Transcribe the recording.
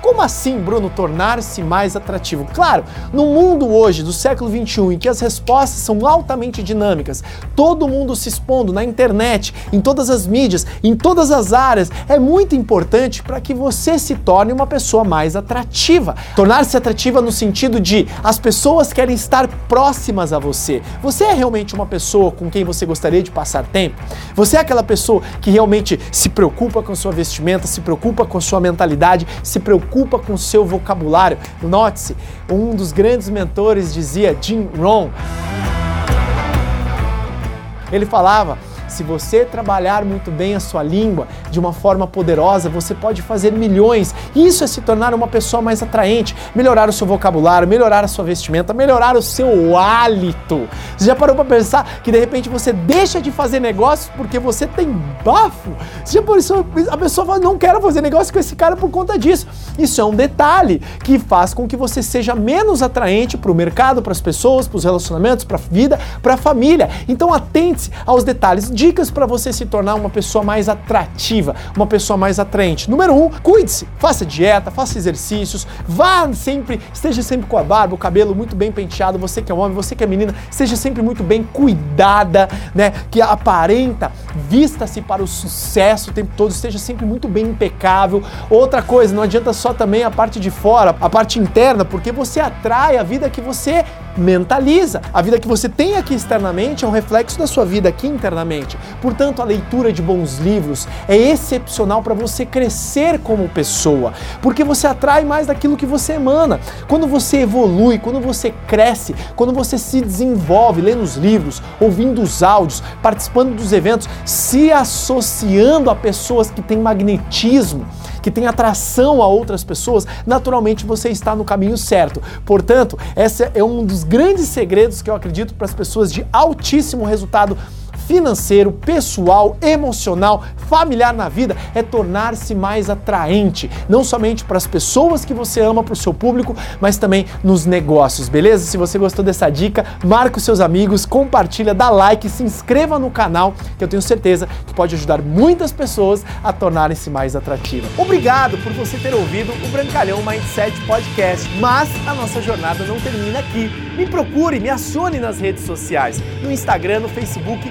como assim, Bruno, tornar-se mais atrativo? Claro, no mundo hoje, do século 21, em que as respostas são altamente dinâmicas, todo mundo se expondo na internet, em todas as mídias, em todas as áreas, é muito importante para que você se torne uma pessoa mais atrativa. Tornar-se atrativa no sentido de as pessoas querem estar próximas a você. Você é realmente uma pessoa com quem você gostaria de passar tempo? Você é aquela pessoa que realmente se preocupa com sua vestimenta, se preocupa com sua mentalidade, se preocupa preocupa com seu vocabulário. Note-se, um dos grandes mentores dizia, Jim Rohn, ele falava se você trabalhar muito bem a sua língua de uma forma poderosa, você pode fazer milhões. Isso é se tornar uma pessoa mais atraente, melhorar o seu vocabulário, melhorar a sua vestimenta, melhorar o seu hálito. Você já parou para pensar que de repente você deixa de fazer negócios porque você tem bafo? Você já isso a pessoa fala, não quero fazer negócio com esse cara por conta disso. Isso é um detalhe que faz com que você seja menos atraente para o mercado, para as pessoas, para os relacionamentos, para a vida, para a família. Então atente-se aos detalhes dicas para você se tornar uma pessoa mais atrativa, uma pessoa mais atraente. Número um, cuide-se, faça dieta, faça exercícios, vá sempre, esteja sempre com a barba, o cabelo muito bem penteado. Você que é homem, você que é menina, seja sempre muito bem cuidada, né? Que aparenta, vista-se para o sucesso o tempo todo, esteja sempre muito bem impecável. Outra coisa, não adianta só também a parte de fora, a parte interna, porque você atrai a vida que você mentaliza. A vida que você tem aqui externamente é um reflexo da sua vida aqui internamente. Portanto, a leitura de bons livros é excepcional para você crescer como pessoa, porque você atrai mais daquilo que você emana. Quando você evolui, quando você cresce, quando você se desenvolve lendo os livros, ouvindo os áudios, participando dos eventos, se associando a pessoas que têm magnetismo, que têm atração a outras pessoas, naturalmente você está no caminho certo. Portanto, esse é um dos grandes segredos que eu acredito para as pessoas de altíssimo resultado financeiro, pessoal, emocional, familiar na vida é tornar-se mais atraente, não somente para as pessoas que você ama, para o seu público, mas também nos negócios, beleza? Se você gostou dessa dica, marca os seus amigos, compartilha, dá like, se inscreva no canal, que eu tenho certeza que pode ajudar muitas pessoas a tornarem-se mais atrativas. Obrigado por você ter ouvido o Brancalhão Mindset Podcast, mas a nossa jornada não termina aqui. Me procure, me acione nas redes sociais, no Instagram, no Facebook